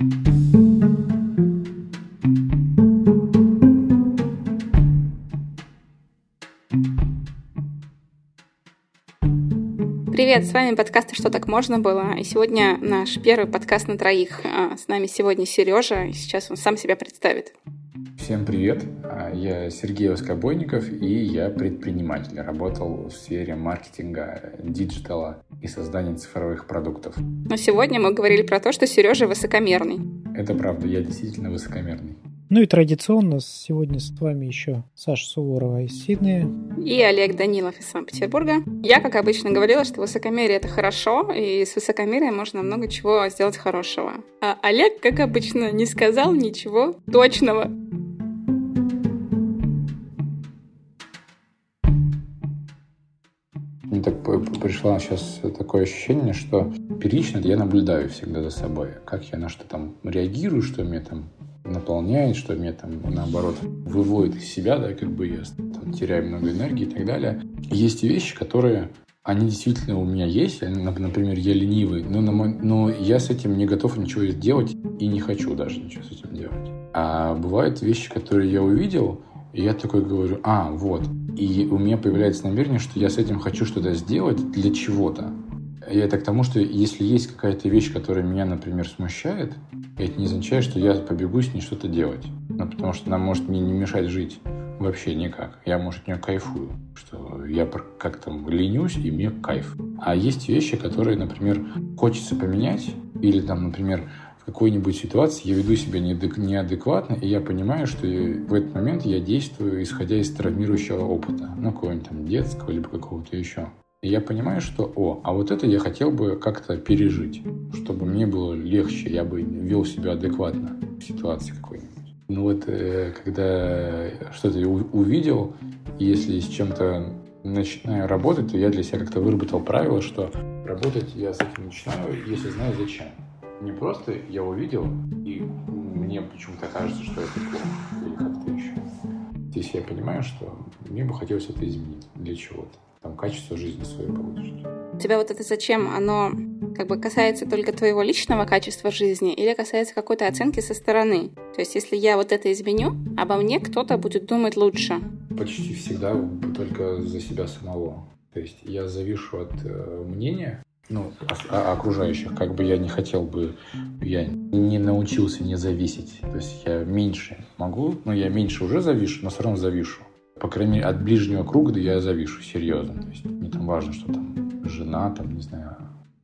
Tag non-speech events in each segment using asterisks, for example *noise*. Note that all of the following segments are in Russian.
Привет, с вами подкаст «Что так можно было?» И сегодня наш первый подкаст на троих. А, с нами сегодня Сережа, сейчас он сам себя представит. Всем привет, а, я Сергей Воскобойников, и я предприниматель. Работал в сфере маркетинга, диджитала и создания цифровых продуктов. Но сегодня мы говорили про то, что Сережа высокомерный. Это правда, я действительно высокомерный. Ну и традиционно сегодня с вами еще Саша Суворова из Сиднея. И Олег Данилов из Санкт-Петербурга. Я, как обычно, говорила, что высокомерие — это хорошо, и с высокомерием можно много чего сделать хорошего. А Олег, как обычно, не сказал ничего точного. Так пришло сейчас такое ощущение, что первично я наблюдаю всегда за собой, как я на что там реагирую, что мне там наполняет, что меня там, наоборот, выводит из себя, да, как бы я там, теряю много энергии и так далее. Есть вещи, которые они действительно у меня есть. Например, я ленивый, но, на мой, но я с этим не готов ничего сделать и не хочу даже ничего с этим делать. А бывают вещи, которые я увидел, и я такой говорю, а, вот. И у меня появляется намерение, что я с этим хочу что-то сделать для чего-то. И это к тому, что если есть какая-то вещь, которая меня, например, смущает, это не означает, что я побегу с ней что-то делать. Ну, потому что она может мне не мешать жить вообще никак. Я, может, от нее кайфую, что я как там ленюсь, и мне кайф. А есть вещи, которые, например, хочется поменять, или там, например, какой-нибудь ситуации я веду себя неадекватно, и я понимаю, что в этот момент я действую, исходя из травмирующего опыта, ну, какого-нибудь там детского, либо какого-то еще. И я понимаю, что, о, а вот это я хотел бы как-то пережить, чтобы мне было легче, я бы вел себя адекватно в ситуации какой-нибудь. Ну вот, э, когда что-то увидел, если с чем-то начинаю работать, то я для себя как-то выработал правило, что работать я с этим начинаю, если знаю зачем. Не просто я увидел, и мне почему-то кажется, что это плохо, или как-то еще. Здесь я понимаю, что мне бы хотелось это изменить для чего-то там, качество жизни свое получишь. У тебя вот это зачем? Оно как бы касается только твоего личного качества жизни или касается какой-то оценки со стороны? То есть, если я вот это изменю, обо мне кто-то будет думать лучше. Почти всегда только за себя самого. То есть я завишу от э, мнения ну, окружающих, как бы я не хотел бы, я не научился не зависеть. То есть я меньше могу, но я меньше уже завишу, но все равно завишу по крайней мере, от ближнего круга я завишу серьезно. То есть мне там важно, что там жена, там, не знаю,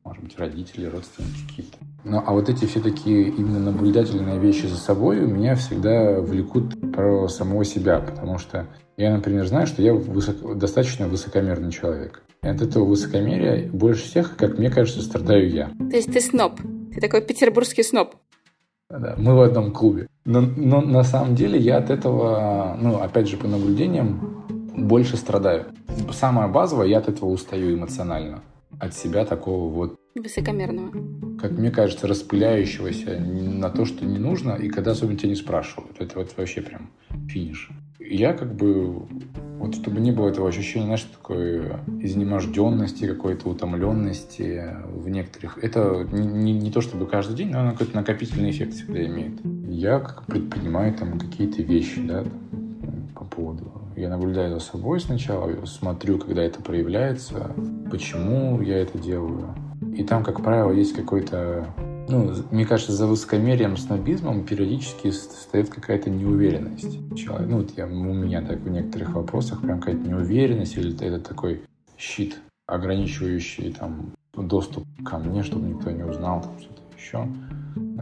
может быть, родители, родственники какие-то. Ну, а вот эти все такие именно наблюдательные вещи за собой у меня всегда влекут про самого себя, потому что я, например, знаю, что я высоко, достаточно высокомерный человек. От этого высокомерия больше всех, как мне кажется, страдаю я. То есть ты сноб? Ты такой петербургский сноб? Да, мы в одном клубе. Но, но на самом деле я от этого, ну, опять же, по наблюдениям, больше страдаю. Самое базовое, я от этого устаю эмоционально. От себя такого вот... Высокомерного. Как мне кажется, распыляющегося на то, что не нужно, и когда особенно тебя не спрашивают. Это вот вообще прям финиш. Я как бы вот чтобы не было этого ощущения, знаешь, такой изнеможденности, какой-то утомленности в некоторых. Это не, не, не то чтобы каждый день, но оно какой-то накопительный эффект всегда имеет. Я как предпринимаю там какие-то вещи, да, по поводу. Я наблюдаю за собой сначала, смотрю, когда это проявляется, почему я это делаю. И там, как правило, есть какой-то ну, мне кажется, за высокомерием, снобизмом периодически стоит какая-то неуверенность. Человек, ну, вот я, у меня так в некоторых вопросах прям какая-то неуверенность или это такой щит, ограничивающий там доступ ко мне, чтобы никто не узнал, там что-то еще.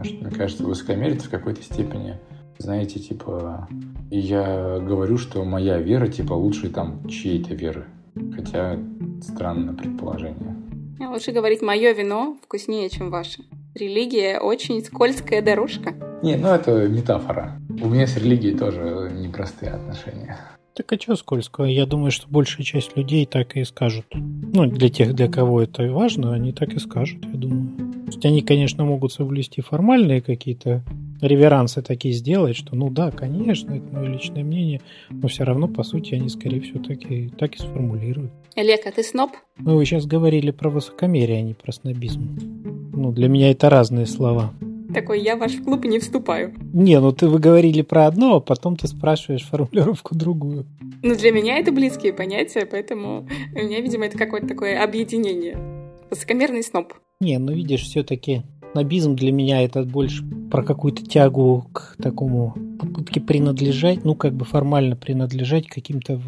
Что, мне кажется, высокомерие в какой-то степени, знаете, типа, я говорю, что моя вера, типа, лучше там чьей-то веры. Хотя странное предположение. Лучше говорить, мое вино вкуснее, чем ваше религия очень скользкая дорожка. Не, ну это метафора. У меня с религией тоже непростые отношения. Так а что скользкого? Я думаю, что большая часть людей так и скажут. Ну, для тех, для кого это важно, они так и скажут, я думаю. То есть они, конечно, могут соблюсти формальные какие-то реверансы такие сделать, что ну да, конечно, это мое личное мнение, но все равно, по сути, они, скорее всего, так и, так и сформулируют. Олег, а ты сноб? Ну, вы сейчас говорили про высокомерие, а не про снобизм. Ну, для меня это разные слова. такой, я в ваш клуб не вступаю. Не, ну ты вы говорили про одно, а потом ты спрашиваешь формулировку другую. Ну, для меня это близкие понятия, поэтому у меня, видимо, это какое-то такое объединение. Высокомерный сноб. Не, ну видишь, все-таки снобизм для меня это больше про какую-то тягу к такому попытке принадлежать, ну как бы формально принадлежать каким-то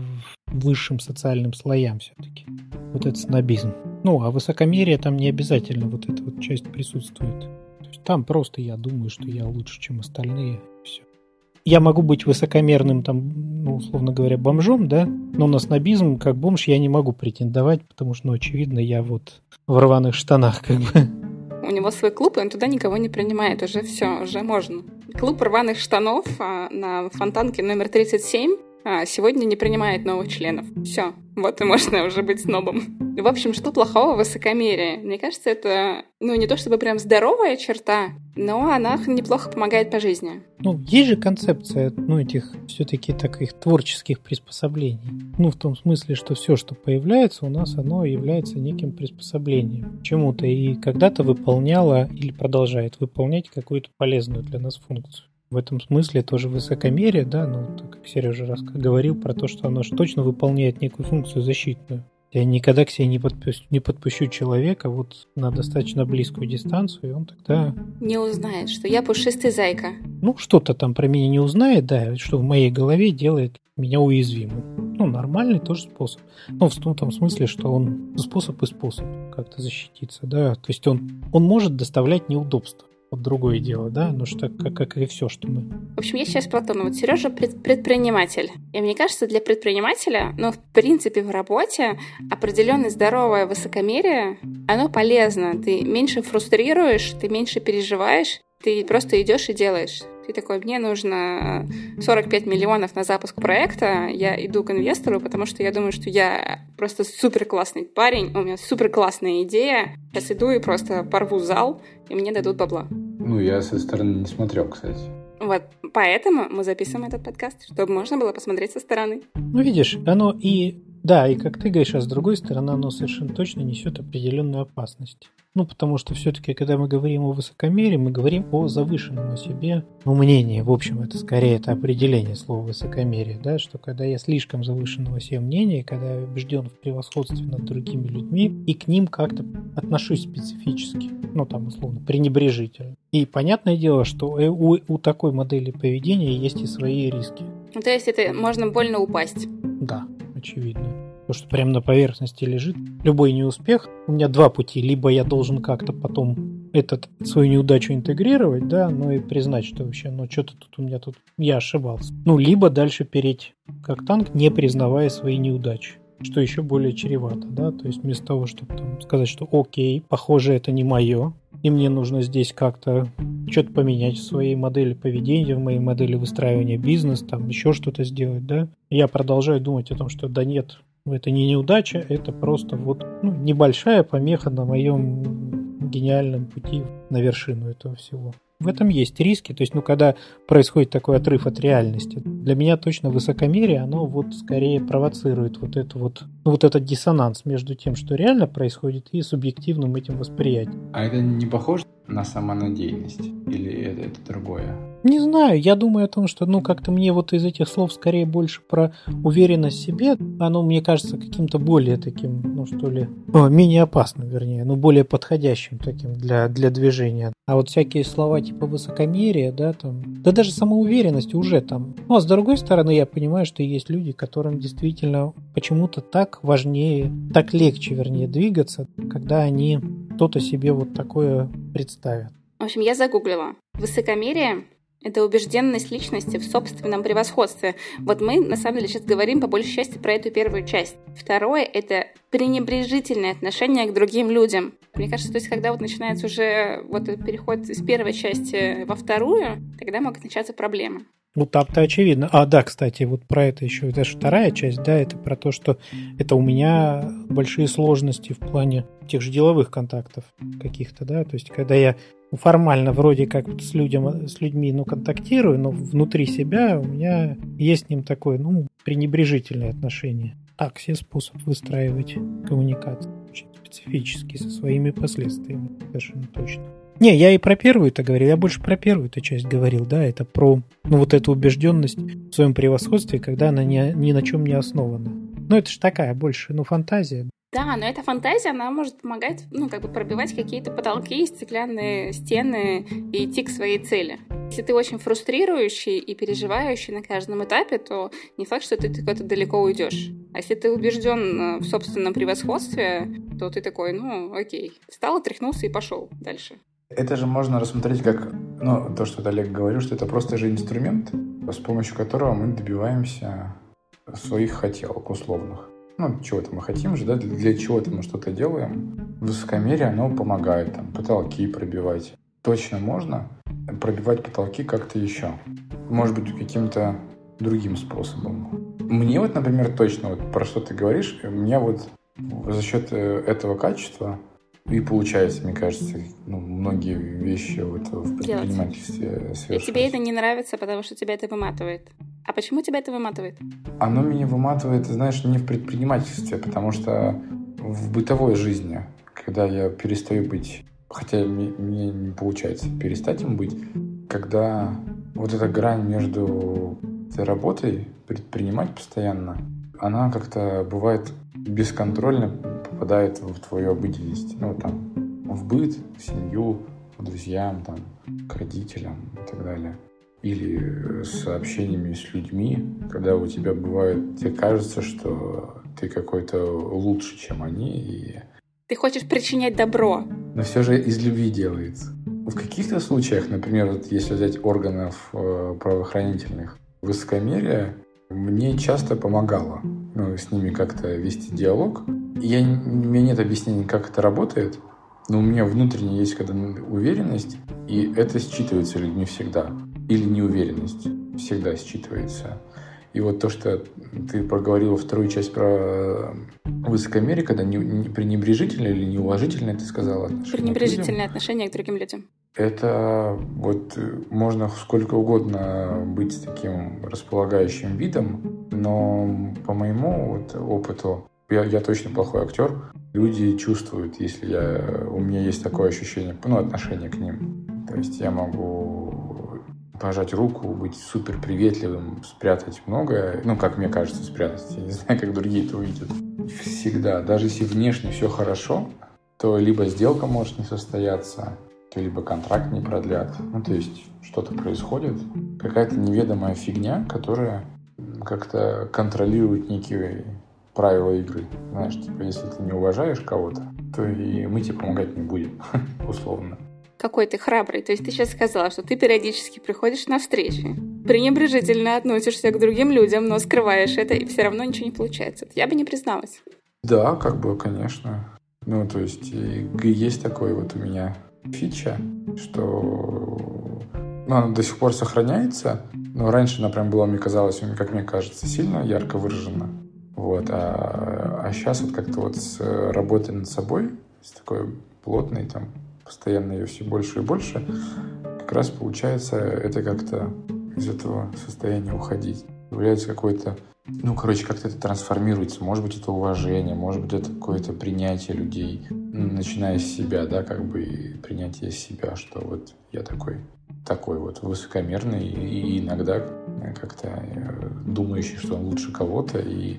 высшим социальным слоям все-таки. Вот это снобизм. Ну, а высокомерие там не обязательно вот эта вот часть присутствует. То есть там просто я думаю, что я лучше, чем остальные. Все. Я могу быть высокомерным, там, ну, условно говоря, бомжом, да, но на снобизм как бомж я не могу претендовать, потому что, ну, очевидно, я вот в рваных штанах как бы. У него свой клуб, и он туда никого не принимает. Уже все, уже можно. Клуб рваных штанов а, на фонтанке номер 37 а, сегодня не принимает новых членов. Все, вот и можно уже быть снобом. В общем, что плохого в высокомерии? Мне кажется, это, ну, не то чтобы прям здоровая черта, но она неплохо помогает по жизни. Ну, есть же концепция, ну, этих все-таки таких творческих приспособлений. Ну, в том смысле, что все, что появляется у нас, оно является неким приспособлением чему-то и когда-то выполняло или продолжает выполнять какую-то полезную для нас функцию. В этом смысле тоже высокомерие, да, ну, так как Сережа раз говорил про то, что оно точно выполняет некую функцию защитную. Я никогда к себе не подпущу, не подпущу человека вот на достаточно близкую дистанцию, и он тогда... Не узнает, что я пушистый зайка. Ну, что-то там про меня не узнает, да, что в моей голове делает меня уязвимым. Ну, нормальный тоже способ. Ну, в том смысле, что он способ и способ как-то защититься, да. То есть он, он может доставлять неудобства. Вот другое дело, да? Ну что, как, как и все, что мы... В общем, я сейчас про то, ну вот Сережа пред, предприниматель. И мне кажется, для предпринимателя, ну, в принципе, в работе определенное здоровое высокомерие, оно полезно. Ты меньше фрустрируешь, ты меньше переживаешь, ты просто идешь и делаешь. Ты такой, мне нужно 45 миллионов на запуск проекта, я иду к инвестору, потому что я думаю, что я просто супер классный парень, у меня супер классная идея, сейчас иду и просто порву зал, и мне дадут бабла. Ну, я со стороны не смотрел, кстати. Вот, поэтому мы записываем этот подкаст, чтобы можно было посмотреть со стороны. Ну, видишь, оно и да, и как ты говоришь, а с другой стороны, оно совершенно точно несет определенную опасность. Ну, потому что все-таки, когда мы говорим о высокомерии, мы говорим о завышенном о себе ну, мнении. В общем, это скорее это определение слова высокомерие, да, что когда я слишком завышенного себе мнения, когда я убежден в превосходстве над другими людьми, и к ним как-то отношусь специфически, ну, там, условно, пренебрежительно. И понятное дело, что у, у такой модели поведения есть и свои риски. Ну, то есть это можно больно упасть. Да очевидно. Потому что прямо на поверхности лежит любой неуспех. У меня два пути. Либо я должен как-то потом этот, свою неудачу интегрировать, да, ну и признать, что вообще, ну что-то тут у меня тут, я ошибался. Ну, либо дальше переть как танк, не признавая свои неудачи что еще более чревато, да, то есть вместо того, чтобы там, сказать, что окей, похоже, это не мое, и мне нужно здесь как-то что-то поменять в своей модели поведения, в моей модели выстраивания бизнеса, там еще что-то сделать, да, я продолжаю думать о том, что да нет, это не неудача, это просто вот ну, небольшая помеха на моем гениальном пути на вершину этого всего. В этом есть риски. То есть, ну, когда происходит такой отрыв от реальности, для меня точно высокомерие, оно вот скорее провоцирует вот это вот, ну, вот этот диссонанс между тем, что реально происходит, и субъективным этим восприятием. А это не похоже на самонадеянность? Или это, это другое? Не знаю, я думаю о том, что, ну, как-то мне вот из этих слов скорее больше про уверенность в себе. Оно, мне кажется, каким-то более таким, ну, что ли, о, менее опасным, вернее, ну, более подходящим таким для, для движения. А вот всякие слова типа высокомерие, да, там, да даже самоуверенность уже там. Ну, а с другой стороны, я понимаю, что есть люди, которым действительно почему-то так важнее, так легче, вернее, двигаться, когда они что-то себе вот такое представят. В общем, я загуглила. Высокомерие это убежденность личности в собственном превосходстве. Вот мы, на самом деле, сейчас говорим по большей части про эту первую часть. Второе — это пренебрежительное отношение к другим людям. Мне кажется, то есть, когда вот начинается уже вот переход из первой части во вторую, тогда могут начаться проблемы. Ну, там-то очевидно. А, да, кстати, вот про это еще, это же вторая часть, да, это про то, что это у меня большие сложности в плане тех же деловых контактов каких-то, да, то есть, когда я формально вроде как с, людям, с людьми ну, контактирую, но внутри себя у меня есть с ним такое, ну, пренебрежительное отношение. Так, все способ выстраивать коммуникацию. Очень специфический, со своими последствиями, совершенно точно. Не, я и про первую это говорил, я больше про первую эту часть говорил, да, это про ну, вот эту убежденность в своем превосходстве, когда она ни, ни на чем не основана. Ну, это же такая больше, ну, фантазия. Да, но эта фантазия, она может помогать, ну, как бы пробивать какие-то потолки, стеклянные стены и идти к своей цели. Если ты очень фрустрирующий и переживающий на каждом этапе, то не факт, что ты куда-то далеко уйдешь. А если ты убежден э, в собственном превосходстве, то ты такой, ну, окей, встал, отряхнулся и пошел дальше. Это же можно рассмотреть как, ну, то, что Олег говорил, что это просто же инструмент, с помощью которого мы добиваемся своих хотелок условных ну, чего-то мы хотим же, да, для чего-то мы что-то делаем. Высокомерие, оно помогает, там, потолки пробивать. Точно можно пробивать потолки как-то еще. Может быть, каким-то другим способом. Мне вот, например, точно, вот про что ты говоришь, мне вот за счет э, этого качества и получается, мне кажется, ну, многие вещи вот в предпринимательстве И тебе это не нравится, потому что тебя это выматывает. А почему тебя это выматывает? Оно меня выматывает, знаешь, не в предпринимательстве, потому что в бытовой жизни, когда я перестаю быть, хотя мне не получается перестать им быть, когда вот эта грань между работой, предпринимать постоянно, она как-то бывает бесконтрольно попадает в твою обыденность. Ну, там, в быт, в семью, к друзьям, там, к родителям и так далее. Или с общениями с людьми, когда у тебя бывает, тебе кажется, что ты какой-то лучше, чем они. И... Ты хочешь причинять добро. Но все же из любви делается. В каких-то случаях, например, вот если взять органов э, правоохранительных, высокомерие мне часто помогало ну, с ними как-то вести диалог. Я, у меня нет объяснений, как это работает, но у меня внутренне есть когда уверенность, и это считывается людьми всегда. Или неуверенность всегда считывается. И вот то, что ты проговорила вторую часть про высокомерие, когда не, не пренебрежительное или неуважительное, ты сказала Пренебрежительное отношение к другим людям. Это вот можно сколько угодно быть таким располагающим видом, но по моему вот опыту, я, я точно плохой актер, люди чувствуют, если я, у меня есть такое ощущение, ну, отношение к ним. То есть я могу пожать руку, быть супер приветливым, спрятать многое. Ну, как мне кажется, спрятать. Я не знаю, как другие это увидят. Всегда. Даже если внешне все хорошо, то либо сделка может не состояться, то либо контракт не продлят. Ну, то есть что-то происходит. Какая-то неведомая фигня, которая как-то контролирует некие правила игры. Знаешь, типа, если ты не уважаешь кого-то, то и мы тебе помогать не будем, *laughs* условно какой ты храбрый. То есть ты сейчас сказала, что ты периодически приходишь на встречи, пренебрежительно относишься к другим людям, но скрываешь это, и все равно ничего не получается. Я бы не призналась. Да, как бы, конечно. Ну, то есть есть такой вот у меня фича, что ну, она до сих пор сохраняется, но раньше она прям была, мне казалось, как мне кажется, сильно ярко выражена. Вот, а, а сейчас вот как-то вот с работой над собой, с такой плотной там постоянно ее все больше и больше, как раз получается это как-то из этого состояния уходить. Появляется какой-то, ну, короче, как-то это трансформируется. Может быть, это уважение, может быть, это какое-то принятие людей, начиная с себя, да, как бы принятие себя, что вот я такой, такой вот высокомерный и иногда как-то э, думающий, что он лучше кого-то и,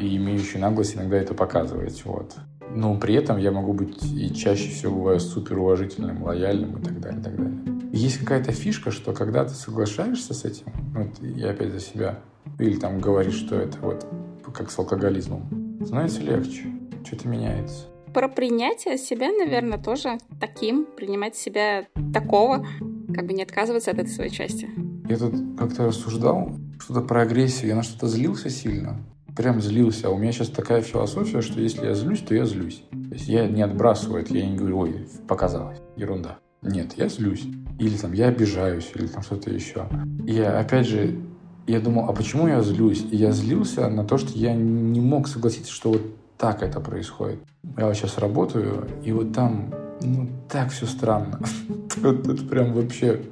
и имеющий наглость иногда это показывать, вот но при этом я могу быть и чаще всего бываю супер уважительным, лояльным и так далее, и так далее. Есть какая-то фишка, что когда ты соглашаешься с этим, вот я опять за себя, или там говоришь, что это вот как с алкоголизмом, становится легче, что-то меняется. Про принятие себя, наверное, тоже таким, принимать себя такого, как бы не отказываться от этой своей части. Я тут как-то рассуждал, что-то про агрессию, я на что-то злился сильно, прям злился. А у меня сейчас такая философия, что если я злюсь, то я злюсь. То есть я не отбрасываю это, я не говорю, ой, показалось, ерунда. Нет, я злюсь. Или там я обижаюсь, или там что-то еще. И опять же, я думал, а почему я злюсь? И я злился на то, что я не мог согласиться, что вот так это происходит. Я вот сейчас работаю, и вот там, ну, так все странно. *laughs* Это прям вообще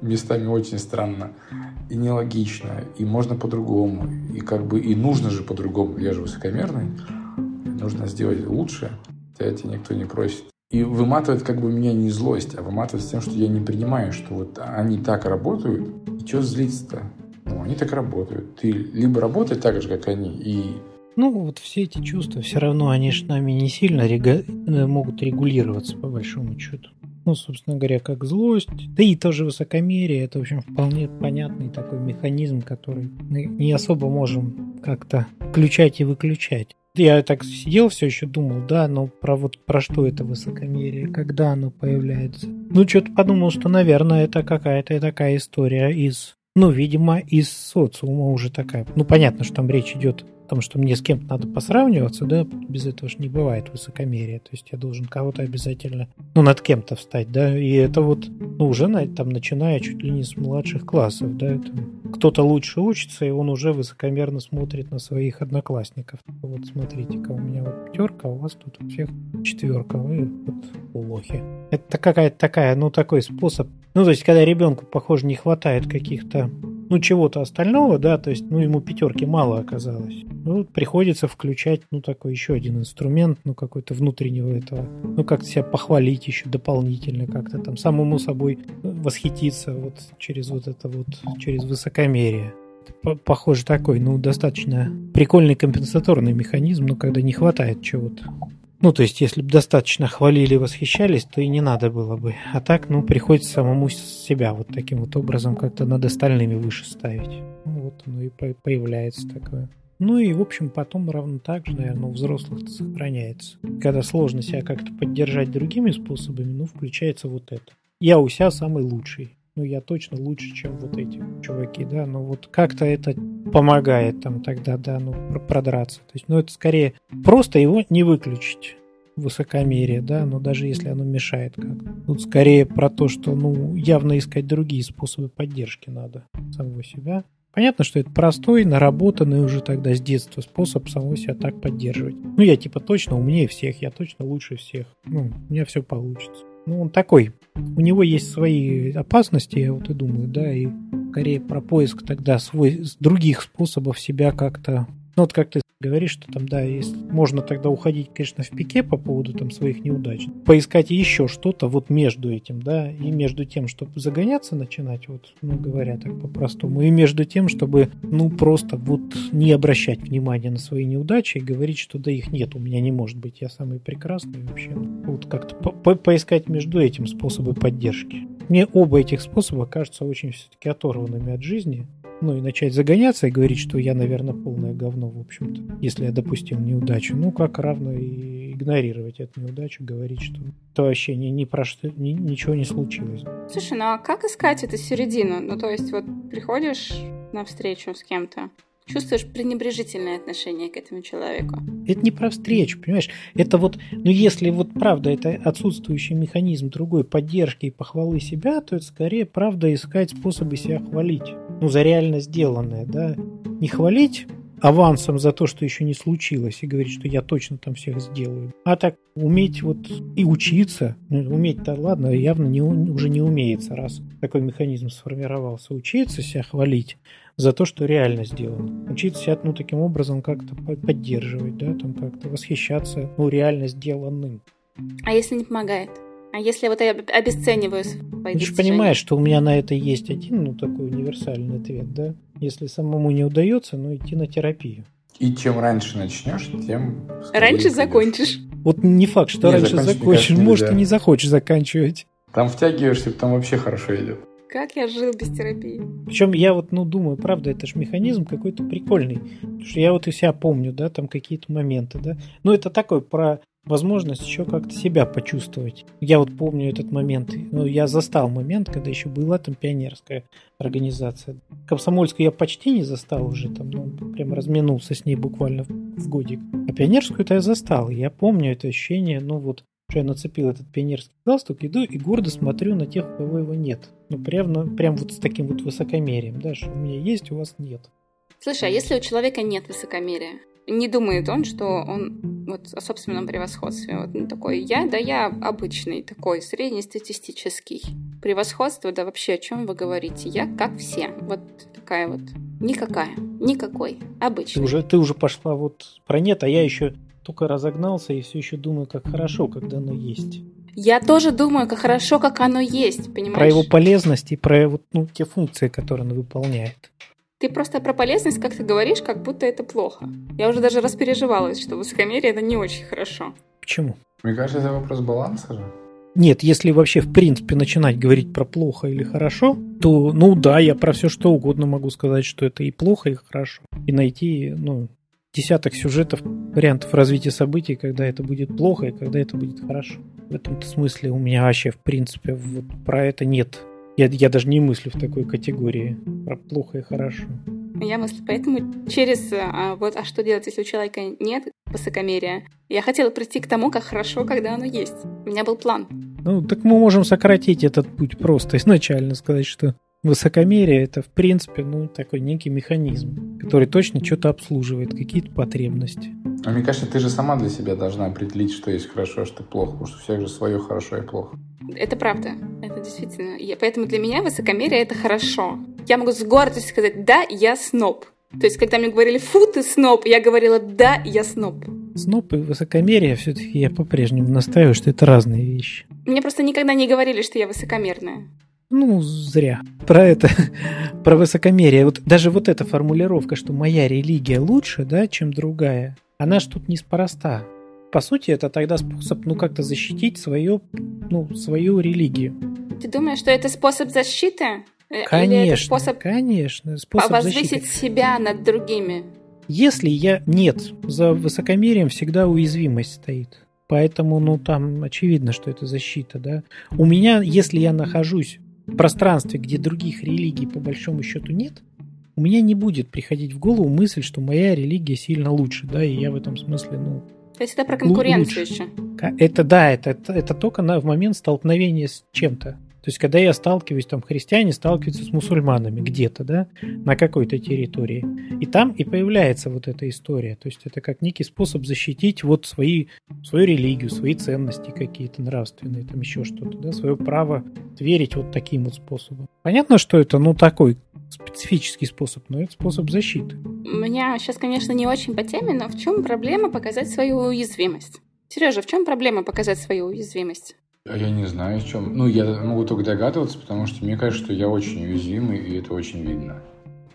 местами очень странно и нелогично, и можно по-другому, и как бы и нужно же по-другому, я же высокомерный, нужно сделать лучше, тебя никто не просит. И выматывает как бы меня не злость, а выматывает с тем, что я не принимаю, что вот они так работают, и что злиться-то? Ну, они так работают. Ты либо работай так же, как они, и ну, вот все эти чувства, все равно они же нами не сильно рега... Э, могут регулироваться, по большому счету. Ну, собственно говоря, как злость, да и тоже высокомерие, это, в общем, вполне понятный такой механизм, который мы не особо можем как-то включать и выключать. Я так сидел, все еще думал, да, но про вот про что это высокомерие, когда оно появляется. Ну, что-то подумал, что, наверное, это какая-то такая история из ну, видимо, из социума уже такая. Ну, понятно, что там речь идет о том, что мне с кем-то надо посравниваться, да, без этого же не бывает высокомерия. То есть я должен кого-то обязательно, ну, над кем-то встать, да, и это вот, ну, уже на, там, начиная чуть ли не с младших классов, да, это, кто-то лучше учится, и он уже высокомерно смотрит на своих одноклассников. Вот смотрите-ка, у меня вот пятерка, а у вас тут у всех четверка, вы вот лохи. Это какая-то такая, ну, такой способ. Ну, то есть, когда ребенку, похоже, не хватает каких-то ну, чего-то остального, да, то есть, ну, ему пятерки мало оказалось. Ну, приходится включать, ну, такой еще один инструмент, ну, какой-то внутреннего этого, ну, как-то себя похвалить еще дополнительно, как-то там самому собой восхититься вот через вот это вот, через высокомерие. Похоже такой, ну, достаточно прикольный компенсаторный механизм, ну, когда не хватает чего-то. Ну, то есть, если бы достаточно хвалили и восхищались, то и не надо было бы. А так, ну, приходится самому себя вот таким вот образом как-то над остальными выше ставить. Ну, вот оно и появляется такое. Ну и, в общем, потом равно так же, наверное, у взрослых сохраняется. Когда сложно себя как-то поддержать другими способами, ну, включается вот это. Я у себя самый лучший ну, я точно лучше, чем вот эти чуваки, да, но вот как-то это помогает там тогда, да, ну, продраться. То есть, ну, это скорее просто его не выключить высокомерие, да, но даже если оно мешает как. Тут скорее про то, что, ну, явно искать другие способы поддержки надо самого себя. Понятно, что это простой, наработанный уже тогда с детства способ самого себя так поддерживать. Ну, я типа точно умнее всех, я точно лучше всех. Ну, у меня все получится. Ну, он такой. У него есть свои опасности, я вот и думаю, да, и скорее про поиск тогда свой, других способов себя как-то ну, вот как ты говоришь, что там, да, если можно тогда уходить, конечно, в пике по поводу там своих неудач, поискать еще что-то вот между этим, да, и между тем, чтобы загоняться начинать, вот, ну, говоря так по-простому, и между тем, чтобы, ну, просто вот не обращать внимания на свои неудачи и говорить, что да, их нет, у меня не может быть, я самый прекрасный вообще. Вот как-то -по поискать между этим способы поддержки. Мне оба этих способа кажутся очень все-таки оторванными от жизни, ну и начать загоняться и говорить, что я, наверное, полное говно, в общем-то, если я допустил неудачу. Ну, как равно и игнорировать эту неудачу, говорить, что то вообще ни, ни про что, ни, ничего не случилось. Слушай, ну а как искать эту середину? Ну, то есть вот приходишь на встречу с кем-то, чувствуешь пренебрежительное отношение к этому человеку. Это не про встречу, понимаешь? Это вот, ну если вот правда это отсутствующий механизм другой поддержки и похвалы себя, то это скорее правда искать способы себя хвалить. Ну за реально сделанное, да. Не хвалить авансом за то, что еще не случилось, и говорить, что я точно там всех сделаю. А так уметь вот и учиться, ну, уметь-то ладно, явно не, уже не умеется, раз такой механизм сформировался. Учиться себя хвалить за то, что реально сделано. Учиться себя, ну, таким образом как-то поддерживать, да, там как-то восхищаться, ну, реально сделанным. А если не помогает? А если вот я обесцениваю свои Ты же понимаешь, что у меня на это есть один, ну, такой универсальный ответ, да? Если самому не удается, ну, идти на терапию. И чем раньше начнешь, тем... Раньше закончишь. Вот не факт, что не, раньше закончишь. Кажется, Может, и не захочешь заканчивать. Там втягиваешься, там вообще хорошо идет. Как я жил без терапии? Причем я вот, ну, думаю, правда, это же механизм какой-то прикольный. Потому что я вот и себя помню, да, там какие-то моменты, да. Ну, это такой про возможность еще как-то себя почувствовать. Я вот помню этот момент, ну, я застал момент, когда еще была там пионерская организация. Комсомольскую я почти не застал уже, там, ну, прям разминулся с ней буквально в годик. А пионерскую-то я застал. Я помню это ощущение, ну, вот что я нацепил этот пионерский галстук, иду и гордо смотрю на тех, у кого его нет. Ну, прям, прям вот с таким вот высокомерием, да, что у меня есть, у вас нет. Слушай, а если у человека нет высокомерия? Не думает он, что он вот о собственном превосходстве. Вот ну, такой я, да я обычный, такой среднестатистический. Превосходство, да вообще о чем вы говорите? Я как все. Вот такая вот. Никакая. Никакой. Обычный. Ты уже, ты уже пошла вот про нет, а я еще только разогнался и все еще думаю, как хорошо, когда оно есть. Я тоже думаю, как хорошо, как оно есть, понимаешь? Про его полезность и про вот, ну, те функции, которые он выполняет. Ты просто про полезность как ты говоришь, как будто это плохо. Я уже даже распереживалась, что высокомерие это не очень хорошо. Почему? Мне кажется, это вопрос баланса же. Нет, если вообще в принципе начинать говорить про плохо или хорошо, то, ну да, я про все что угодно могу сказать, что это и плохо, и хорошо. И найти, ну, десяток сюжетов, вариантов развития событий, когда это будет плохо и когда это будет хорошо. В этом смысле у меня вообще, в принципе, вот про это нет. Я, я даже не мыслю в такой категории про плохо и хорошо. Я мыслю, поэтому через а, вот, а что делать, если у человека нет высокомерия, я хотела прийти к тому, как хорошо, когда оно есть. У меня был план. Ну, так мы можем сократить этот путь просто *laughs* изначально сказать, что Высокомерие это, в принципе, ну, такой некий механизм, который точно что-то обслуживает, какие-то потребности. А мне кажется, ты же сама для себя должна определить, что есть хорошо, а что плохо, потому что у всех же свое хорошо и плохо. Это правда, это действительно. Я, поэтому для меня высокомерие это хорошо. Я могу с гордостью сказать, да, я сноб. То есть, когда мне говорили, фу, ты сноб, я говорила, да, я сноб. Сноб и высокомерие все-таки я по-прежнему настаиваю, что это разные вещи. Мне просто никогда не говорили, что я высокомерная. Ну, зря. Про это, *laughs* про высокомерие. Вот даже вот эта формулировка, что моя религия лучше, да, чем другая, она ж тут неспроста. По сути, это тогда способ, ну, как-то защитить свою, ну, свою религию. Ты думаешь, что это способ защиты? Конечно, Или это способ конечно. Способ возвысить защиты. себя над другими? Если я... Нет, за высокомерием всегда уязвимость стоит. Поэтому, ну, там очевидно, что это защита, да. У меня, если я нахожусь в пространстве, где других религий по большому счету нет, у меня не будет приходить в голову мысль, что моя религия сильно лучше, да, и я в этом смысле, ну... То есть это про конкуренцию лучше. еще? Это да, это, это, это только на, в момент столкновения с чем-то. То есть, когда я сталкиваюсь, там, христиане сталкиваются с мусульманами где-то, да, на какой-то территории. И там и появляется вот эта история. То есть, это как некий способ защитить вот свои, свою религию, свои ценности какие-то нравственные, там еще что-то, да, свое право верить вот таким вот способом. Понятно, что это, ну, такой специфический способ, но это способ защиты. У меня сейчас, конечно, не очень по теме, но в чем проблема показать свою уязвимость? Сережа, в чем проблема показать свою уязвимость? А я не знаю, в чем. Ну, я могу только догадываться, потому что мне кажется, что я очень уязвимый, и это очень видно.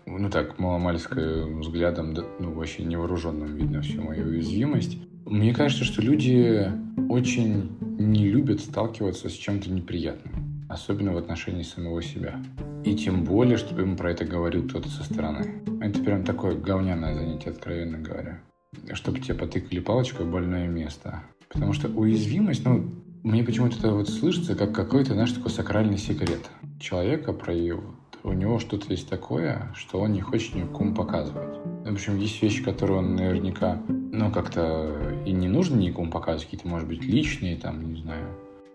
Ну, так, маломальское взглядом, да, ну, вообще невооруженным видно всю мою уязвимость. Мне кажется, что люди очень не любят сталкиваться с чем-то неприятным, особенно в отношении самого себя. И тем более, чтобы им про это говорил кто-то со стороны. Это прям такое говняное занятие, откровенно говоря. Чтобы тебе потыкали палочкой в больное место. Потому что уязвимость, ну, мне почему-то это вот слышится как какой-то, знаешь, такой сакральный секрет человека про его. У него что-то есть такое, что он не хочет никому показывать. В общем, есть вещи, которые он наверняка, ну, как-то и не нужно никому показывать, какие-то, может быть, личные, там, не знаю.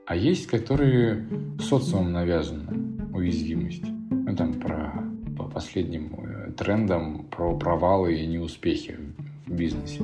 А есть, которые социумом навязаны, уязвимость. Ну, там, про, по последним э, трендам, про провалы и неуспехи в бизнесе.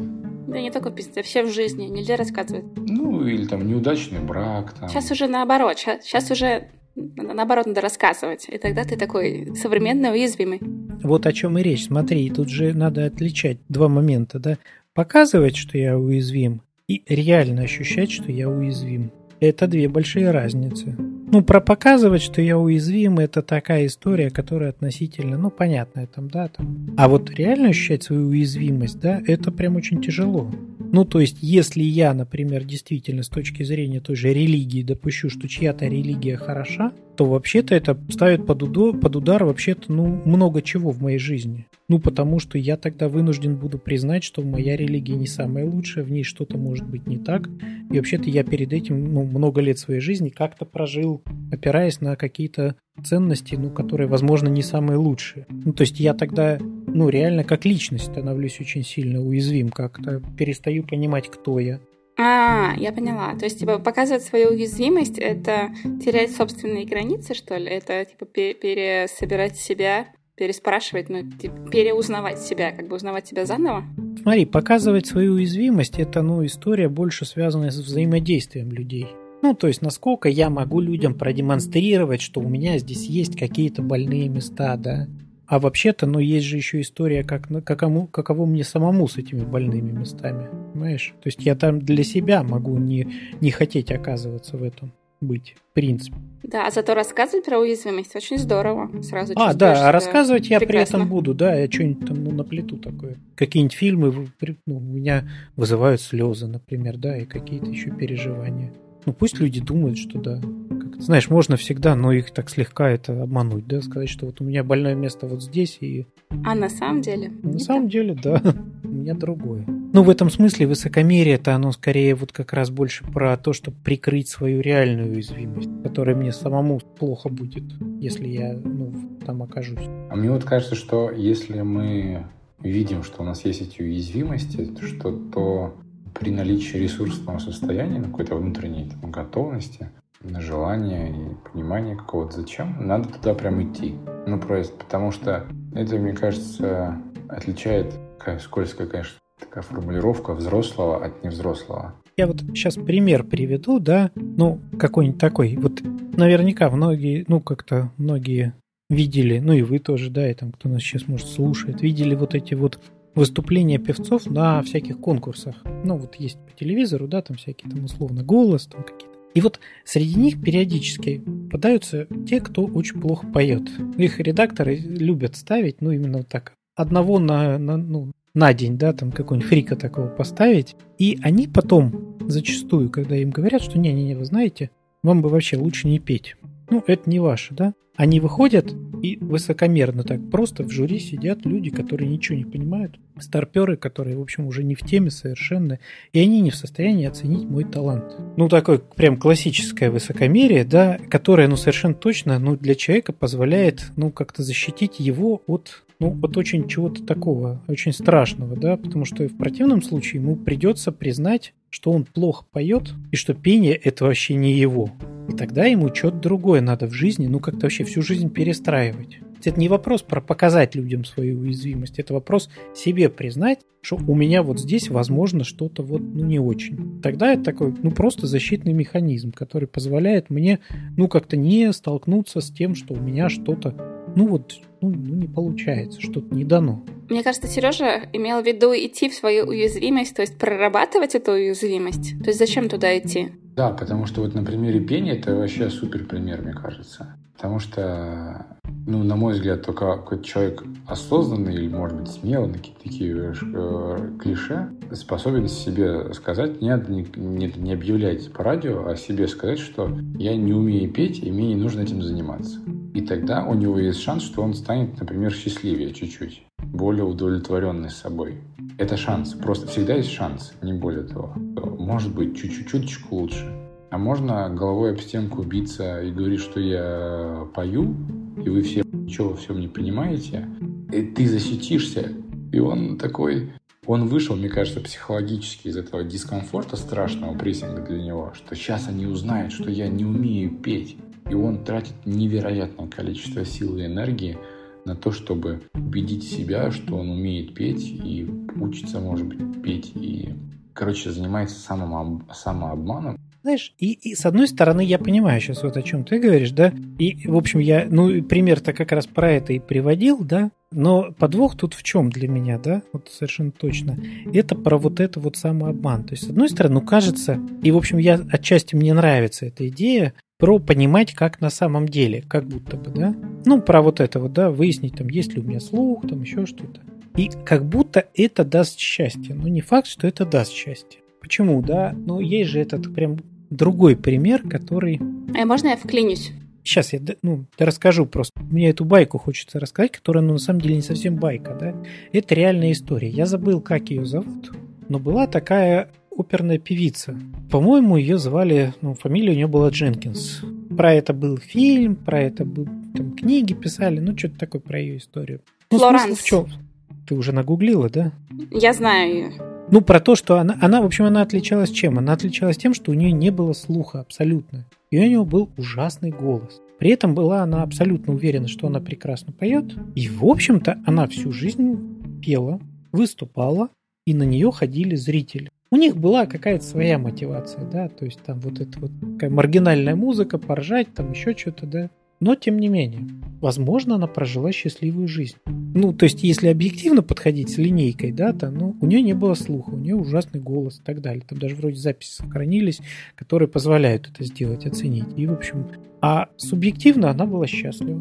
Да не только в бизнесе, вообще в жизни. Нельзя рассказывать. Ну, или там неудачный брак. Там. Сейчас уже наоборот. Сейчас, сейчас уже наоборот надо рассказывать. И тогда ты такой современный, уязвимый. Вот о чем и речь. Смотри, тут же надо отличать два момента, да? Показывать, что я уязвим, и реально ощущать, что я уязвим. Это две большие разницы. Ну, про показывать, что я уязвим, это такая история, которая относительно, ну, понятная там, да, там. А вот реально ощущать свою уязвимость, да, это прям очень тяжело. Ну, то есть, если я, например, действительно с точки зрения той же религии допущу, что чья-то религия хороша, то вообще-то это ставит под удар, под удар вообще-то, ну, много чего в моей жизни. Ну, потому что я тогда вынужден буду признать, что моя религия не самая лучшая, в ней что-то может быть не так. И вообще-то я перед этим, ну, много лет своей жизни как-то прожил, опираясь на какие-то ценности, ну, которые, возможно, не самые лучшие. Ну, то есть я тогда, ну, реально как личность становлюсь очень сильно уязвим, как-то перестаю понимать, кто я. А, я поняла. То есть, типа, показывать свою уязвимость — это терять собственные границы, что ли? Это, типа, пересобирать себя, переспрашивать, ну, типа, переузнавать себя, как бы узнавать себя заново? Смотри, показывать свою уязвимость — это, ну, история больше связанная с взаимодействием людей. Ну, то есть, насколько я могу людям продемонстрировать, что у меня здесь есть какие-то больные места, да? А вообще-то, ну, есть же еще история, как, какому, каково мне самому с этими больными местами. Понимаешь? То есть я там для себя могу не, не хотеть оказываться в этом быть, в принципе. Да, а зато рассказывать про уязвимость очень здорово. Сразу А, да, а рассказывать я прекрасно. при этом буду, да, я что-нибудь там ну, наплету такое. Какие-нибудь фильмы ну, у меня вызывают слезы, например, да, и какие-то еще переживания. Ну, пусть люди думают, что да. Как, знаешь, можно всегда, но их так слегка это обмануть, да, сказать, что вот у меня больное место вот здесь и... А на самом деле? На самом так? деле, да. *laughs* у меня другое. Ну, в этом смысле высокомерие это оно скорее вот как раз больше про то, чтобы прикрыть свою реальную уязвимость, которая мне самому плохо будет, если я ну, там окажусь. А мне вот кажется, что если мы видим, что у нас есть эти уязвимости, что то при наличии ресурсного состояния, на какой-то внутренней там, готовности, на желание и понимание какого-то зачем, надо туда прям идти. Ну, просто потому что это, мне кажется, отличает, скользкая, конечно, такая формулировка взрослого от невзрослого. Я вот сейчас пример приведу, да, ну, какой-нибудь такой. Вот наверняка многие, ну, как-то многие видели, ну и вы тоже, да, и там, кто нас сейчас, может, слушает, видели вот эти вот выступления певцов на всяких конкурсах. Ну, вот есть по телевизору, да, там всякие там условно голос, там какие-то. И вот среди них периодически попадаются те, кто очень плохо поет. Их редакторы любят ставить, ну, именно так. Одного на, на, ну, на день, да, там какого-нибудь фрика такого поставить. И они потом, зачастую, когда им говорят, что не-не-не, вы знаете, вам бы вообще лучше не петь. Ну, это не ваше, да? Они выходят и высокомерно так просто в жюри сидят люди, которые ничего не понимают, старперы, которые, в общем, уже не в теме совершенно, и они не в состоянии оценить мой талант. Ну, такое прям классическое высокомерие, да, которое, ну, совершенно точно, ну, для человека позволяет, ну, как-то защитить его от ну, вот очень чего-то такого, очень страшного, да, потому что в противном случае ему придется признать, что он плохо поет, и что пение это вообще не его. И тогда ему что-то другое надо в жизни, ну как-то вообще всю жизнь перестраивать. Это не вопрос про показать людям свою уязвимость, это вопрос себе признать, что у меня вот здесь, возможно, что-то вот ну, не очень. Тогда это такой, ну, просто защитный механизм, который позволяет мне, ну, как-то не столкнуться с тем, что у меня что-то, ну, вот, ну, ну не получается, что-то не дано. Мне кажется, Сережа имел в виду идти в свою уязвимость, то есть прорабатывать эту уязвимость. То есть зачем туда идти? Да, потому что вот на примере пения это вообще супер пример, мне кажется. Потому что, ну, на мой взгляд, только какой-то человек осознанный или, может быть, смелый какие-то такие э, клише способен себе сказать, не, не, не объявлять по радио, а себе сказать, что я не умею петь, и мне не нужно этим заниматься. И тогда у него есть шанс, что он станет, например, счастливее чуть-чуть, более удовлетворенный собой. Это шанс, просто всегда есть шанс, не более того. Может быть, чуть-чуть лучше. А можно головой об стенку биться и говорить, что я пою, и вы все ничего во всем не понимаете, и ты защитишься. И он такой, он вышел, мне кажется, психологически из этого дискомфорта страшного прессинга для него, что сейчас они узнают, что я не умею петь. И он тратит невероятное количество сил и энергии на то, чтобы убедить себя, что он умеет петь и учится, может быть, петь и, короче, занимается самым, самообманом. Знаешь, и, и с одной стороны, я понимаю сейчас вот о чем ты говоришь, да, и, в общем, я, ну, пример-то как раз про это и приводил, да, но подвох тут в чем для меня, да, вот совершенно точно, это про вот это вот самообман. То есть, с одной стороны, ну, кажется, и, в общем, я отчасти мне нравится эта идея, про понимать, как на самом деле, как будто бы, да, ну, про вот это вот, да, выяснить, там, есть ли у меня слух, там, еще что-то. И как будто это даст счастье. Но не факт, что это даст счастье. Почему, да? Ну, есть же этот прям другой пример, который... А можно я вклинюсь? Сейчас я ну, расскажу просто. Мне эту байку хочется рассказать, которая ну, на самом деле не совсем байка. Да? Это реальная история. Я забыл, как ее зовут, но была такая оперная певица. По-моему, ее звали, ну, фамилия у нее была Дженкинс. Про это был фильм, про это был, там книги писали, ну, что-то такое про ее историю. Ну, Флоранс. в чем? Ты уже нагуглила, да? Я знаю ее. Ну, про то, что она, она, в общем, она отличалась чем? Она отличалась тем, что у нее не было слуха абсолютно. И у нее был ужасный голос. При этом была она абсолютно уверена, что она прекрасно поет. И, в общем-то, она всю жизнь пела, выступала, и на нее ходили зрители. У них была какая-то своя мотивация, да, то есть там вот эта вот такая маргинальная музыка, поржать, там еще что-то, да. Но, тем не менее, возможно, она прожила счастливую жизнь. Ну, то есть, если объективно подходить с линейкой, да, то ну, у нее не было слуха, у нее ужасный голос и так далее. Там даже вроде записи сохранились, которые позволяют это сделать, оценить. И, в общем, а субъективно она была счастлива.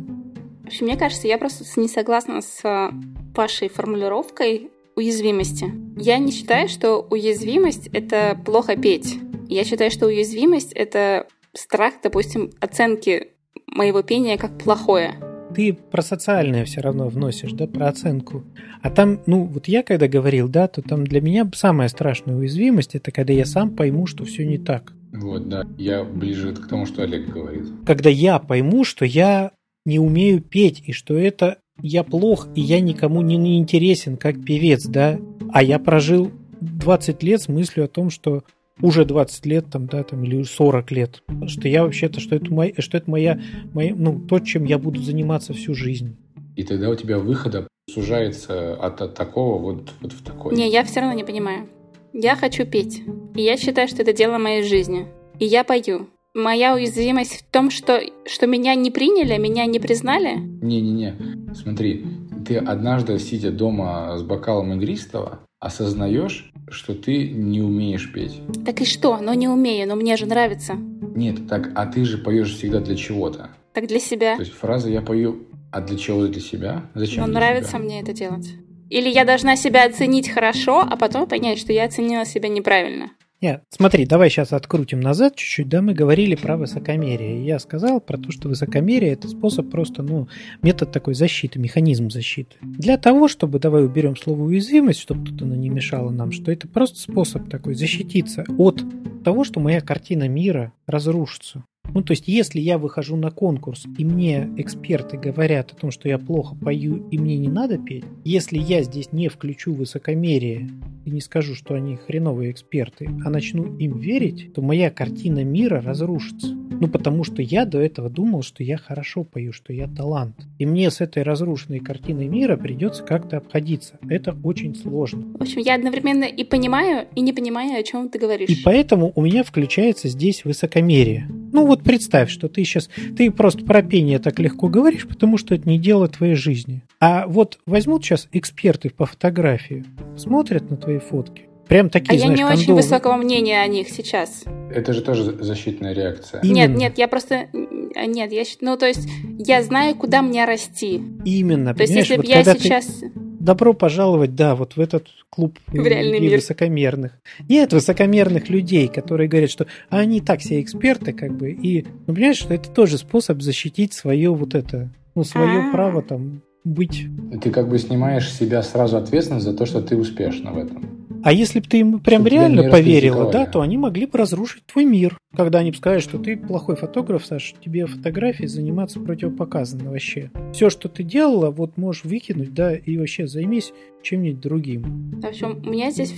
В общем, мне кажется, я просто не согласна с а, вашей формулировкой уязвимости. Я не считаю, что уязвимость — это плохо петь. Я считаю, что уязвимость — это страх, допустим, оценки моего пения как плохое. Ты про социальное все равно вносишь, да, про оценку. А там, ну, вот я когда говорил, да, то там для меня самая страшная уязвимость это когда я сам пойму, что все не так. Вот, да. Я ближе к тому, что Олег говорит. Когда я пойму, что я не умею петь, и что это я плох, и я никому не, не интересен как певец, да, а я прожил 20 лет с мыслью о том, что уже 20 лет, там, да, там, или 40 лет, что я вообще-то, что это, моя, что это моя, моя, ну, то, чем я буду заниматься всю жизнь. И тогда у тебя выхода сужается от, от такого вот, вот в такой. Не, я все равно не понимаю. Я хочу петь. И я считаю, что это дело моей жизни. И я пою. Моя уязвимость в том, что, что меня не приняли, меня не признали? Не-не-не. Смотри, ты однажды, сидя дома с бокалом игристого, осознаешь, что ты не умеешь петь. Так и что? Ну не умею, но мне же нравится. Нет, так, а ты же поешь всегда для чего-то. Так для себя. То есть фраза «я пою», а для чего для себя? Зачем Но нравится себя? мне это делать. Или я должна себя оценить хорошо, а потом понять, что я оценила себя неправильно. Нет, смотри, давай сейчас открутим назад чуть-чуть, да, мы говорили про высокомерие. Я сказал про то, что высокомерие это способ просто, ну, метод такой защиты, механизм защиты. Для того, чтобы, давай уберем слово уязвимость, чтобы тут оно не мешало нам, что это просто способ такой защититься от того, что моя картина мира разрушится. Ну, то есть, если я выхожу на конкурс, и мне эксперты говорят о том, что я плохо пою, и мне не надо петь, если я здесь не включу высокомерие и не скажу, что они хреновые эксперты, а начну им верить, то моя картина мира разрушится. Ну, потому что я до этого думал, что я хорошо пою, что я талант. И мне с этой разрушенной картиной мира придется как-то обходиться. Это очень сложно. В общем, я одновременно и понимаю, и не понимаю, о чем ты говоришь. И поэтому у меня включается здесь высокомерие. Ну вот представь, что ты сейчас, ты просто про пение так легко говоришь, потому что это не дело твоей жизни. А вот возьмут сейчас эксперты по фотографии, смотрят на твои фотки, Прям такие, а знаешь, я не очень кондовы. высокого мнения о них сейчас. Это же тоже защитная реакция. Именно. Нет, нет, я просто... Нет, я... Ну, то есть, я знаю, куда мне расти. Именно, То есть, если бы вот я когда ты- сейчас... Добро пожаловать, да, вот в этот клуб В реальный людей мир. высокомерных. Нет, высокомерных людей, которые говорят, что а они так все эксперты, как бы, и, ну, понимаешь, что это тоже способ защитить свое вот это, ну, свое А. право там быть. Ты как бы снимаешь с себя сразу ответственность за то, что ты успешна в этом. А если бы ты им прям Чтоб тебя реально поверила, да, то они могли бы разрушить твой мир. Когда они бы сказали, что ты плохой фотограф, Саш, тебе фотографии заниматься противопоказано вообще. Все, что ты делала, вот можешь выкинуть, да, и вообще займись чем-нибудь другим. В общем, у меня здесь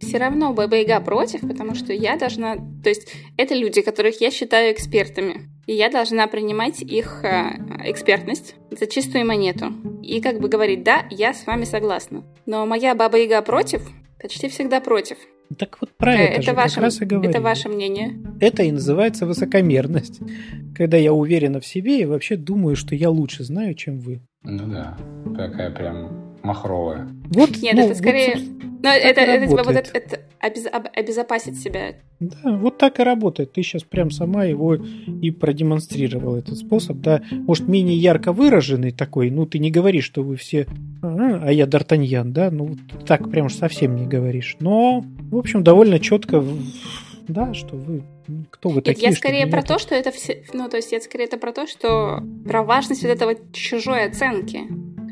все, равно Баба-Яга против, потому что я должна... То есть, это люди, которых я считаю экспертами. И я должна принимать их э, экспертность за чистую монету. И как бы говорить, да, я с вами согласна. Но моя Баба-Яга против, почти всегда против. Так вот про Э, это, это, же ваше, как раз и говорю. это ваше мнение. Это и называется высокомерность. Когда я уверена в себе и вообще думаю, что я лучше знаю, чем вы. Ну да, такая прям махровая. Вот, Нет, ну, это вот, скорее... собственно, Но это, и это, типа вот работает. это, это обез- об- обезопасить себя. Да, вот так и работает. Ты сейчас прям сама его и продемонстрировал, этот способ. Да, может, менее ярко выраженный такой. Ну, ты не говоришь, что вы все... «А, а я Д'Артаньян, да? Ну, вот так прям уж совсем не говоришь. Но, в общем, довольно четко, да, что вы... Кто вы Нет, такие? я скорее про то, что это все... Ну, то есть я скорее это про то, что про важность вот этого чужой оценки.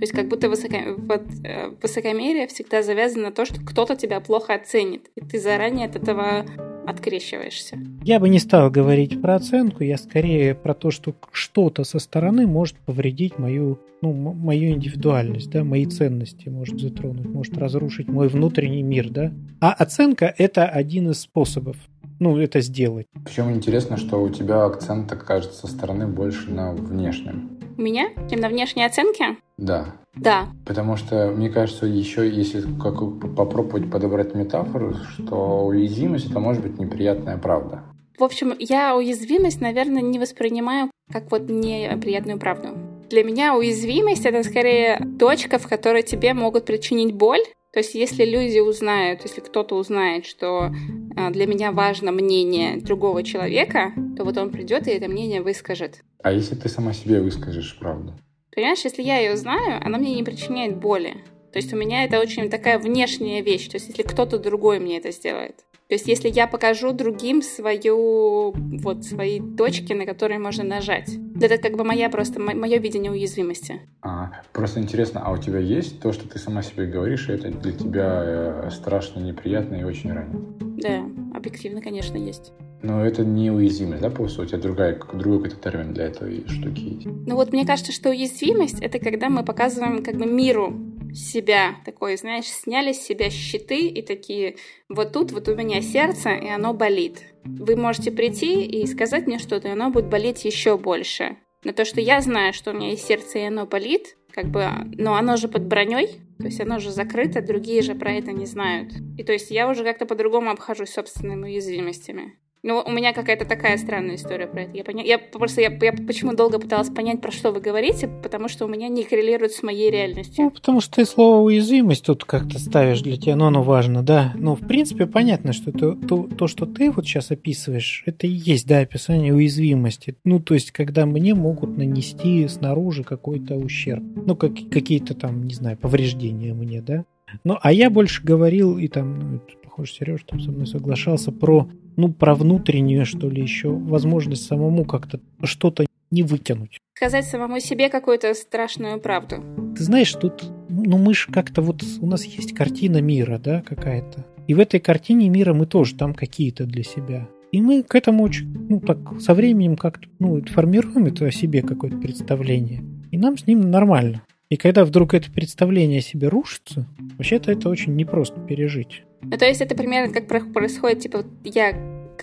То есть как будто высоко- вот, э, высокомерие всегда завязано на то, что кто-то тебя плохо оценит, и ты заранее от этого открещиваешься. Я бы не стал говорить про оценку, я скорее про то, что что-то со стороны может повредить мою, ну, мою индивидуальность, да, мои ценности может затронуть, может разрушить мой внутренний мир, да. А оценка – это один из способов, ну, это сделать. Причем интересно, что у тебя акцент, так кажется, со стороны больше на внешнем. Меня? Чем на внешней оценке? Да. Да. Потому что, мне кажется, еще если как попробовать подобрать метафору, что уязвимость это может быть неприятная правда. В общем, я уязвимость, наверное, не воспринимаю как вот неприятную правду. Для меня уязвимость — это скорее точка, в которой тебе могут причинить боль, то есть, если люди узнают, если кто-то узнает, что а, для меня важно мнение другого человека, то вот он придет и это мнение выскажет. А если ты сама себе выскажешь правду? Понимаешь, если я ее знаю, она мне не причиняет боли. То есть у меня это очень такая внешняя вещь. То есть если кто-то другой мне это сделает. То есть если я покажу другим свою, вот, свои точки, на которые можно нажать. Это как бы моя просто, мое видение уязвимости. А, просто интересно, а у тебя есть то, что ты сама себе говоришь, и это для тебя э, страшно, неприятно и очень ранит? Да, объективно, конечно, есть. Но это не уязвимость, да, просто у тебя другая, другой какой-то термин для этой штуки есть? Ну вот мне кажется, что уязвимость — это когда мы показываем как бы миру себя, такой, знаешь, сняли с себя щиты и такие, вот тут вот у меня сердце, и оно болит. Вы можете прийти и сказать мне что-то, и оно будет болеть еще больше. Но то, что я знаю, что у меня есть сердце, и оно болит, как бы, но оно же под броней, то есть оно же закрыто, другие же про это не знают. И то есть я уже как-то по-другому обхожусь собственными уязвимостями. Ну, у меня какая-то такая странная история про это. Я, поня... я просто я, я почему долго пыталась понять, про что вы говорите, потому что у меня не коррелирует с моей реальностью. Ну, потому что ты слово уязвимость тут как-то ставишь для тебя, но оно важно, да. Но в принципе понятно, что это, то, то, что ты вот сейчас описываешь, это и есть, да, описание уязвимости. Ну, то есть, когда мне могут нанести снаружи какой-то ущерб. Ну, как, какие-то там, не знаю, повреждения мне, да. Ну, а я больше говорил, и там, ну, похоже, Сереж там со мной соглашался, про ну, про внутреннюю, что ли, еще возможность самому как-то что-то не вытянуть. Сказать самому себе какую-то страшную правду. Ты знаешь, тут, ну, мы же как-то вот, у нас есть картина мира, да, какая-то. И в этой картине мира мы тоже там какие-то для себя. И мы к этому очень, ну, так, со временем как-то, ну, формируем это о себе какое-то представление. И нам с ним нормально. И когда вдруг это представление о себе рушится, вообще-то это очень непросто пережить. Ну, то есть это примерно как происходит, типа, я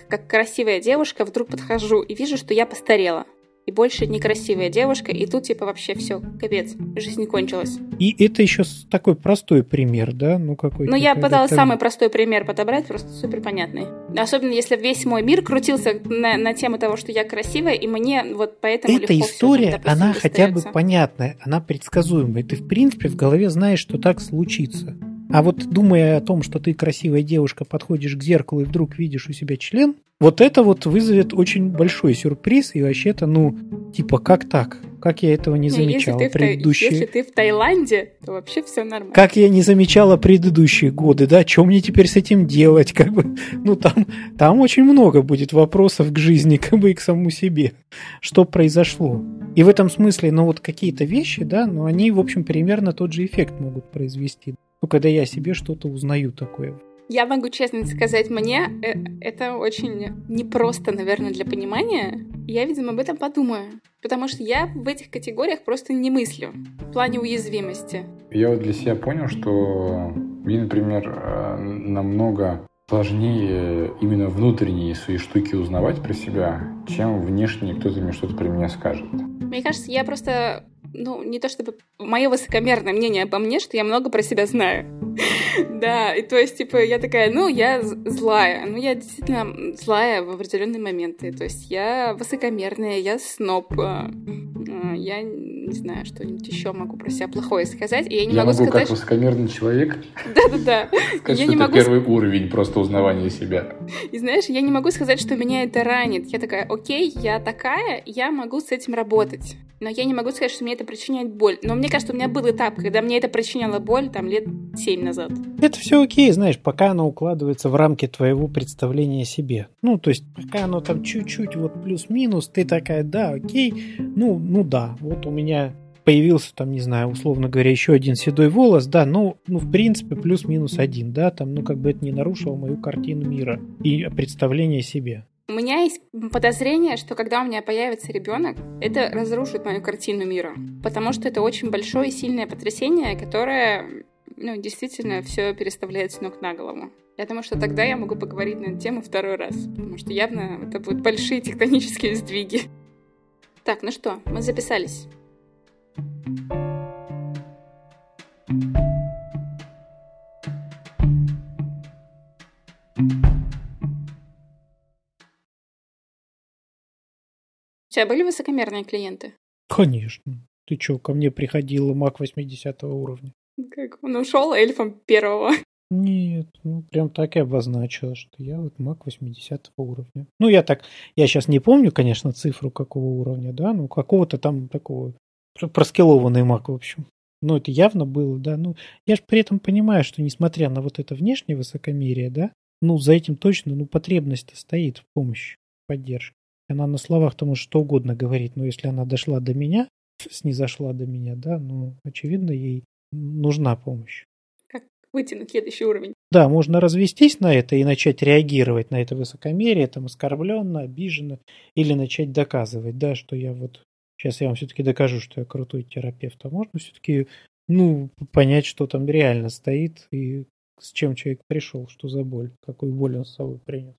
как красивая девушка вдруг подхожу и вижу, что я постарела. И больше некрасивая девушка, и тут типа вообще все, капец, жизнь кончилась. И это еще такой простой пример, да? Ну какой Ну я пыталась самый простой пример подобрать, просто супер понятный. Особенно если весь мой мир крутился на, на тему того, что я красивая, и мне вот поэтому Эта легко история, все, допустим, она хотя бы понятная, она предсказуемая. Ты в принципе в голове знаешь, что так случится. А вот думая о том, что ты красивая девушка, подходишь к зеркалу и вдруг видишь у себя член, вот это вот вызовет очень большой сюрприз, и вообще-то, ну, типа, как так? Как я этого не замечал если ты предыдущие... В, если ты в Таиланде, то вообще все нормально. Как я не замечала предыдущие годы, да? Что мне теперь с этим делать? Как бы, ну, там, там очень много будет вопросов к жизни, *laughs* как бы и к самому себе. Что произошло? И в этом смысле, ну, вот какие-то вещи, да, ну, они, в общем, примерно тот же эффект могут произвести. Ну, когда я себе что-то узнаю такое. Я могу честно сказать, мне э, это очень непросто, наверное, для понимания. Я, видимо, об этом подумаю. Потому что я в этих категориях просто не мыслю. В плане уязвимости. Я вот для себя понял, что мне, например, э, намного сложнее именно внутренние свои штуки узнавать про себя, чем внешне кто-то мне что-то про меня скажет. Мне кажется, я просто ну, не то чтобы мое высокомерное мнение обо мне, что я много про себя знаю. *laughs* Да, и то есть, типа, я такая, ну, я злая. Ну, я действительно злая в определенные моменты. То есть, я высокомерная, я сноб. А, а, я не знаю, что-нибудь еще могу про себя плохое сказать. И я не я могу, могу сказать... как высокомерный человек *laughs* Да-да-да. сказать, Я что не это могу... первый уровень просто узнавания себя. И знаешь, я не могу сказать, что меня это ранит. Я такая, окей, я такая, я могу с этим работать. Но я не могу сказать, что мне это причиняет боль. Но мне кажется, у меня был этап, когда мне это причиняло боль, там, лет семь назад. Это все окей, знаешь, пока оно укладывается в рамки твоего представления о себе. Ну, то есть, пока оно там чуть-чуть вот плюс-минус, ты такая, да, окей, ну, ну да, вот у меня появился там, не знаю, условно говоря, еще один седой волос, да, ну, ну в принципе, плюс-минус один, да, там, ну, как бы это не нарушило мою картину мира и представление о себе. У меня есть подозрение, что когда у меня появится ребенок, это разрушит мою картину мира. Потому что это очень большое и сильное потрясение, которое ну, действительно все переставляет с ног на голову. Я думаю, что тогда я могу поговорить на эту тему второй раз, потому что явно это будут большие тектонические сдвиги. Так, ну что, мы записались. тебя были высокомерные клиенты? Конечно. Ты что, ко мне приходила маг 80 уровня? Как он ушел эльфом первого. Нет, ну прям так и обозначила, что я вот маг 80 уровня. Ну, я так, я сейчас не помню, конечно, цифру какого уровня, да, ну какого-то там такого проскилованный маг, в общем. Ну, это явно было, да. Ну, я же при этом понимаю, что несмотря на вот это внешнее высокомерие, да, ну, за этим точно, ну, потребность стоит в помощи, поддержке. Она на словах-то может что угодно говорить, но если она дошла до меня, *laughs* снизошла до меня, да, ну, очевидно, ей нужна помощь. Как выйти на следующий уровень? Да, можно развестись на это и начать реагировать на это высокомерие, там, оскорбленно, обиженно, или начать доказывать, да, что я вот Сейчас я вам все-таки докажу, что я крутой терапевт. А можно все-таки ну, понять, что там реально стоит и с чем человек пришел, что за боль, какую боль он с собой принес.